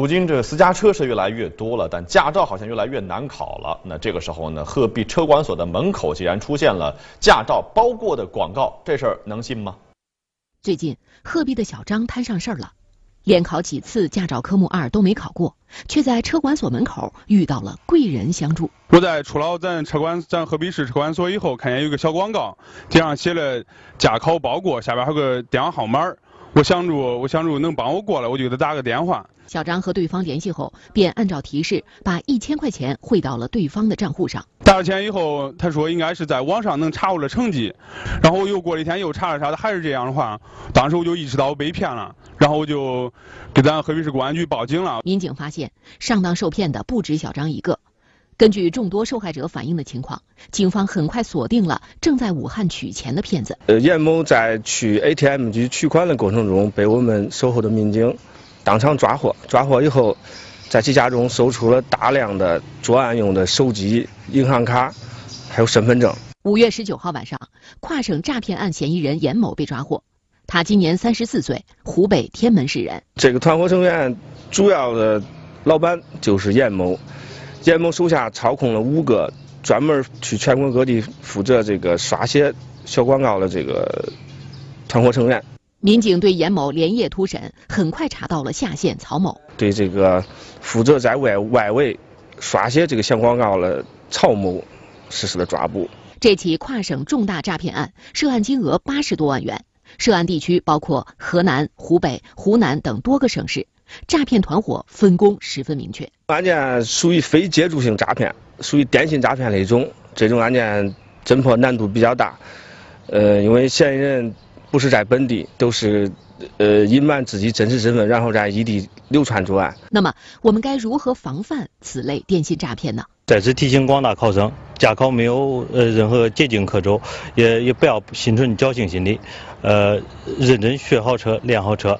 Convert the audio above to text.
如今这私家车是越来越多了，但驾照好像越来越难考了。那这个时候呢，鹤壁车管所的门口竟然出现了驾照包过的广告，这事儿能信吗？最近，鹤壁的小张摊上事儿了，连考几次驾照科目二都没考过，却在车管所门口遇到了贵人相助。我在出了咱车管咱鹤壁市车管所以后，看见有个小广告，顶上写了驾考包过，下边还有个电话号码。我想着，我想着能帮我过来，我就给他打个电话。小张和对方联系后，便按照提示把一千块钱汇到了对方的账户上。打了钱以后，他说应该是在网上能查我的成绩，然后我又过了一天又查了查，他还是这样的话，当时我就意识到我被骗了，然后我就给咱鹤壁市公安局报警了。民警发现，上当受骗的不止小张一个。根据众多受害者反映的情况，警方很快锁定了正在武汉取钱的骗子。呃，严某在去 ATM 机取款的过程中，被我们守候的民警当场抓获。抓获以后，在其家中搜出了大量的作案用的手机、银行卡，还有身份证。五月十九号晚上，跨省诈骗案嫌疑人严某被抓获。他今年三十四岁，湖北天门市人。这个团伙成员主要的老板就是严某。严某手下操控了五个专门去全国各地负责这个刷写小广告的这个团伙成员。民警对严某连夜突审，很快查到了下线曹某。对这个负责在外外围刷写这个小广告的曹某实施了抓捕。这起跨省重大诈骗案涉案金额八十多万元，涉案地区包括河南、湖北、湖南等多个省市。诈骗团伙分工十分明确。案件属于非接触性诈骗，属于电信诈骗的一种。这种案件侦破难度比较大，呃，因为嫌疑人不是在本地，都是呃隐瞒自己真实身份，然后在异地流窜作案。那么，我们该如何防范此类电信诈骗呢？再次提醒广大考生，驾考没有呃任何捷径可走，也也不要心存侥幸心理，呃，认真学好车，练好车。